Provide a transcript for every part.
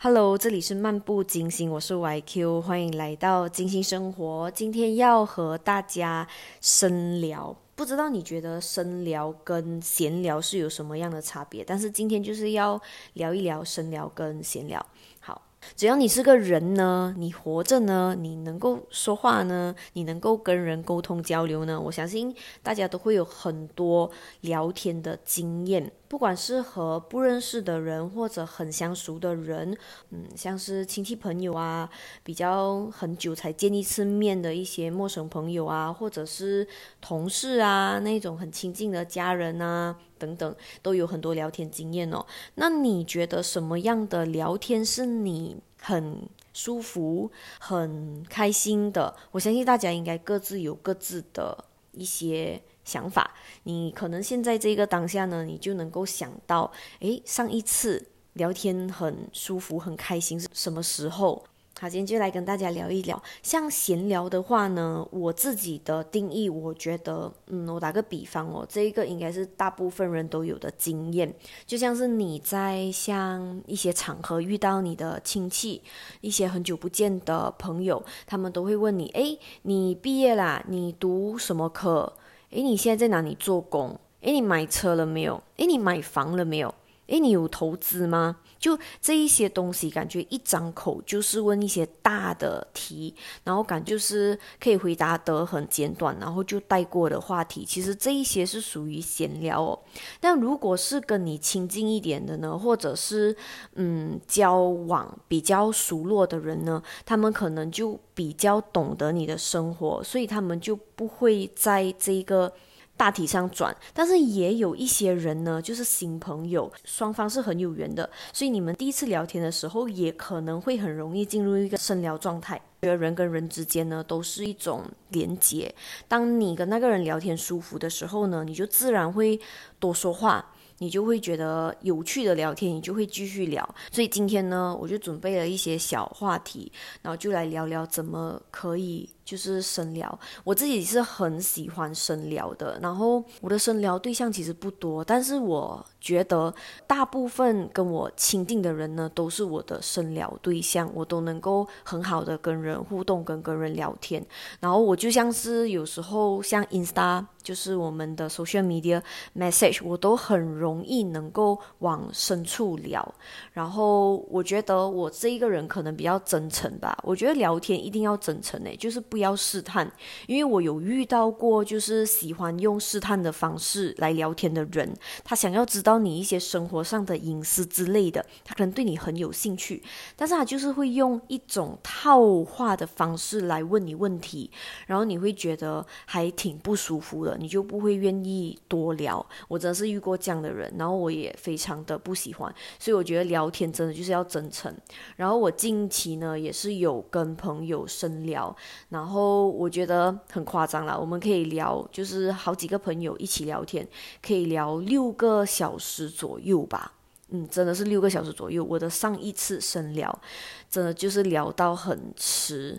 Hello，这里是漫步金星，我是 YQ，欢迎来到金星生活。今天要和大家深聊，不知道你觉得深聊跟闲聊是有什么样的差别？但是今天就是要聊一聊深聊跟闲聊。好只要你是个人呢，你活着呢，你能够说话呢，你能够跟人沟通交流呢，我相信大家都会有很多聊天的经验，不管是和不认识的人或者很相熟的人，嗯，像是亲戚朋友啊，比较很久才见一次面的一些陌生朋友啊，或者是同事啊，那种很亲近的家人啊。等等，都有很多聊天经验哦。那你觉得什么样的聊天是你很舒服、很开心的？我相信大家应该各自有各自的一些想法。你可能现在这个当下呢，你就能够想到，诶，上一次聊天很舒服、很开心是什么时候？好，今天就来跟大家聊一聊。像闲聊的话呢，我自己的定义，我觉得，嗯，我打个比方哦，这一个应该是大部分人都有的经验，就像是你在像一些场合遇到你的亲戚，一些很久不见的朋友，他们都会问你，诶，你毕业啦？你读什么科？诶，你现在在哪里做工？诶，你买车了没有？诶，你买房了没有？诶，你有投资吗？就这一些东西，感觉一张口就是问一些大的题，然后感就是可以回答得很简短，然后就带过的话题。其实这一些是属于闲聊哦。但如果是跟你亲近一点的呢，或者是嗯交往比较熟络的人呢，他们可能就比较懂得你的生活，所以他们就不会在这个。大体上转，但是也有一些人呢，就是新朋友，双方是很有缘的，所以你们第一次聊天的时候，也可能会很容易进入一个深聊状态。觉得人跟人之间呢，都是一种连接。当你跟那个人聊天舒服的时候呢，你就自然会多说话。你就会觉得有趣的聊天，你就会继续聊。所以今天呢，我就准备了一些小话题，然后就来聊聊怎么可以就是深聊。我自己是很喜欢深聊的，然后我的深聊对象其实不多，但是我觉得大部分跟我亲近的人呢，都是我的深聊对象，我都能够很好的跟人互动，跟跟人聊天。然后我就像是有时候像 Insta。就是我们的 social media message，我都很容易能够往深处聊。然后我觉得我这一个人可能比较真诚吧。我觉得聊天一定要真诚诶，就是不要试探。因为我有遇到过，就是喜欢用试探的方式来聊天的人，他想要知道你一些生活上的隐私之类的，他可能对你很有兴趣，但是他就是会用一种套话的方式来问你问题，然后你会觉得还挺不舒服的。你就不会愿意多聊，我真的是遇过这样的人，然后我也非常的不喜欢，所以我觉得聊天真的就是要真诚。然后我近期呢也是有跟朋友深聊，然后然后我觉得很夸张了，我们可以聊，就是好几个朋友一起聊天，可以聊六个小时左右吧，嗯，真的是六个小时左右。我的上一次深聊，真的就是聊到很迟。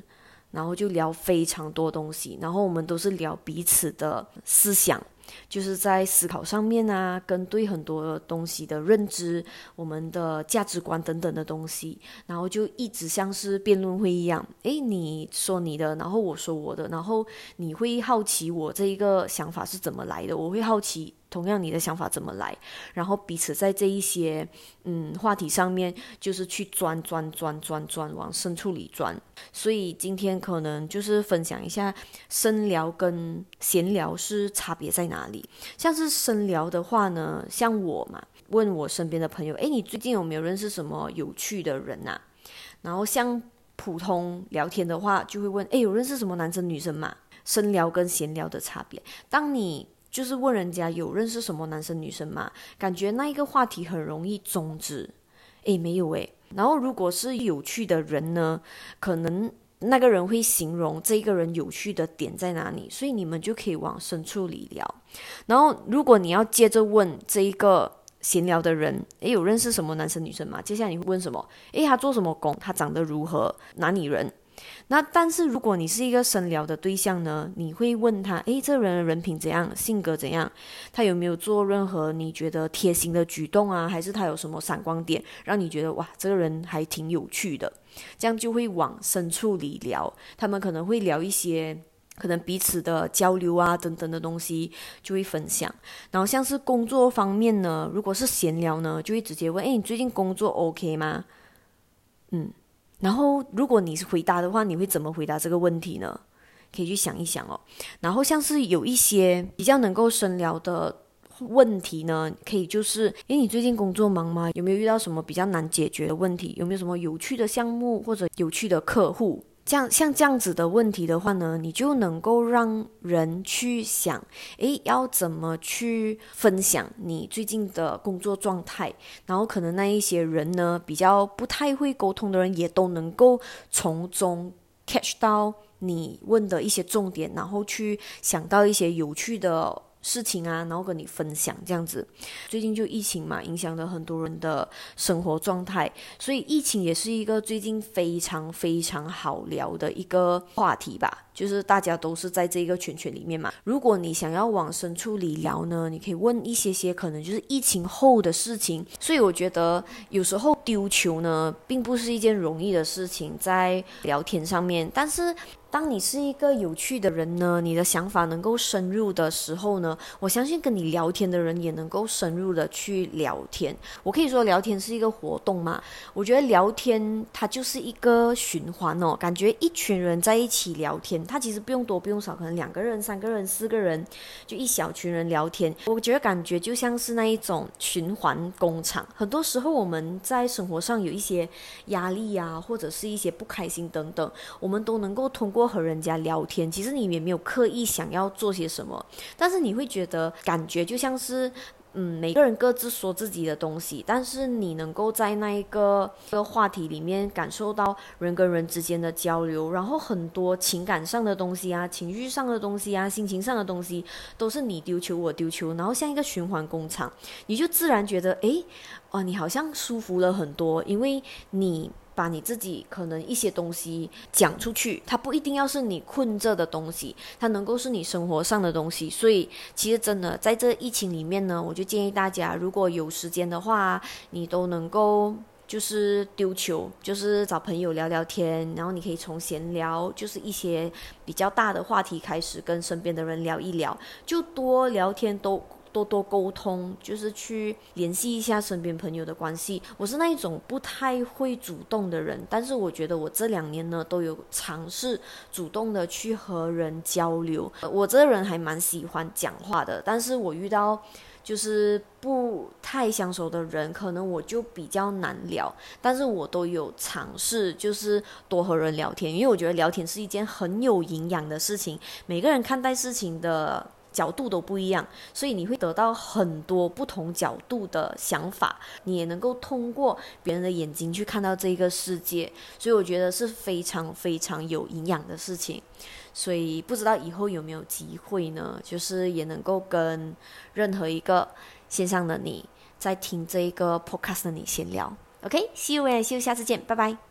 然后就聊非常多东西，然后我们都是聊彼此的思想，就是在思考上面啊，跟对很多东西的认知，我们的价值观等等的东西，然后就一直像是辩论会一样，诶，你说你的，然后我说我的，然后你会好奇我这一个想法是怎么来的，我会好奇。同样，你的想法怎么来？然后彼此在这一些嗯话题上面，就是去钻钻钻钻钻，往深处里钻。所以今天可能就是分享一下深聊跟闲聊是差别在哪里。像是深聊的话呢，像我嘛，问我身边的朋友，诶，你最近有没有认识什么有趣的人呐？然后像普通聊天的话，就会问，诶，有认识什么男生女生嘛？深聊跟闲聊的差别，当你。就是问人家有认识什么男生女生吗？感觉那一个话题很容易终止。诶，没有诶。然后如果是有趣的人呢，可能那个人会形容这个人有趣的点在哪里，所以你们就可以往深处里聊。然后如果你要接着问这一个闲聊的人，诶，有认识什么男生女生吗？接下来你会问什么？诶，他做什么工？他长得如何？哪里人？那但是如果你是一个深聊的对象呢，你会问他，诶，这个人的人品怎样，性格怎样，他有没有做任何你觉得贴心的举动啊，还是他有什么闪光点，让你觉得哇，这个人还挺有趣的，这样就会往深处里聊。他们可能会聊一些可能彼此的交流啊等等的东西，就会分享。然后像是工作方面呢，如果是闲聊呢，就会直接问，诶，你最近工作 OK 吗？嗯。然后，如果你是回答的话，你会怎么回答这个问题呢？可以去想一想哦。然后，像是有一些比较能够深聊的问题呢，可以就是：诶，你最近工作忙吗？有没有遇到什么比较难解决的问题？有没有什么有趣的项目或者有趣的客户？这样像这样子的问题的话呢，你就能够让人去想，诶，要怎么去分享你最近的工作状态，然后可能那一些人呢，比较不太会沟通的人，也都能够从中 catch 到你问的一些重点，然后去想到一些有趣的。事情啊，然后跟你分享这样子。最近就疫情嘛，影响了很多人的生活状态，所以疫情也是一个最近非常非常好聊的一个话题吧。就是大家都是在这个圈圈里面嘛。如果你想要往深处里聊呢，你可以问一些些可能就是疫情后的事情。所以我觉得有时候丢球呢，并不是一件容易的事情，在聊天上面，但是。当你是一个有趣的人呢，你的想法能够深入的时候呢，我相信跟你聊天的人也能够深入的去聊天。我可以说聊天是一个活动嘛？我觉得聊天它就是一个循环哦，感觉一群人在一起聊天，他其实不用多不用少，可能两个人、三个人、四个人，就一小群人聊天。我觉得感觉就像是那一种循环工厂。很多时候我们在生活上有一些压力呀，或者是一些不开心等等，我们都能够通过。和人家聊天，其实你也没有刻意想要做些什么，但是你会觉得感觉就像是，嗯，每个人各自说自己的东西，但是你能够在那一个个话题里面感受到人跟人之间的交流，然后很多情感上的东西啊，情绪上的东西啊，心情上的东西，都是你丢球我丢球，然后像一个循环工厂，你就自然觉得，诶，哦，你好像舒服了很多，因为你。把你自己可能一些东西讲出去，它不一定要是你困着的东西，它能够是你生活上的东西。所以其实真的在这疫情里面呢，我就建议大家，如果有时间的话，你都能够就是丢球，就是找朋友聊聊天，然后你可以从闲聊，就是一些比较大的话题开始，跟身边的人聊一聊，就多聊天都。多多沟通，就是去联系一下身边朋友的关系。我是那一种不太会主动的人，但是我觉得我这两年呢都有尝试主动的去和人交流。我这个人还蛮喜欢讲话的，但是我遇到就是不太相熟的人，可能我就比较难聊。但是我都有尝试，就是多和人聊天，因为我觉得聊天是一件很有营养的事情。每个人看待事情的。角度都不一样，所以你会得到很多不同角度的想法，你也能够通过别人的眼睛去看到这个世界，所以我觉得是非常非常有营养的事情。所以不知道以后有没有机会呢？就是也能够跟任何一个线上的你在听这一个 podcast 的你闲聊。OK，See you and see you，下次见，拜拜。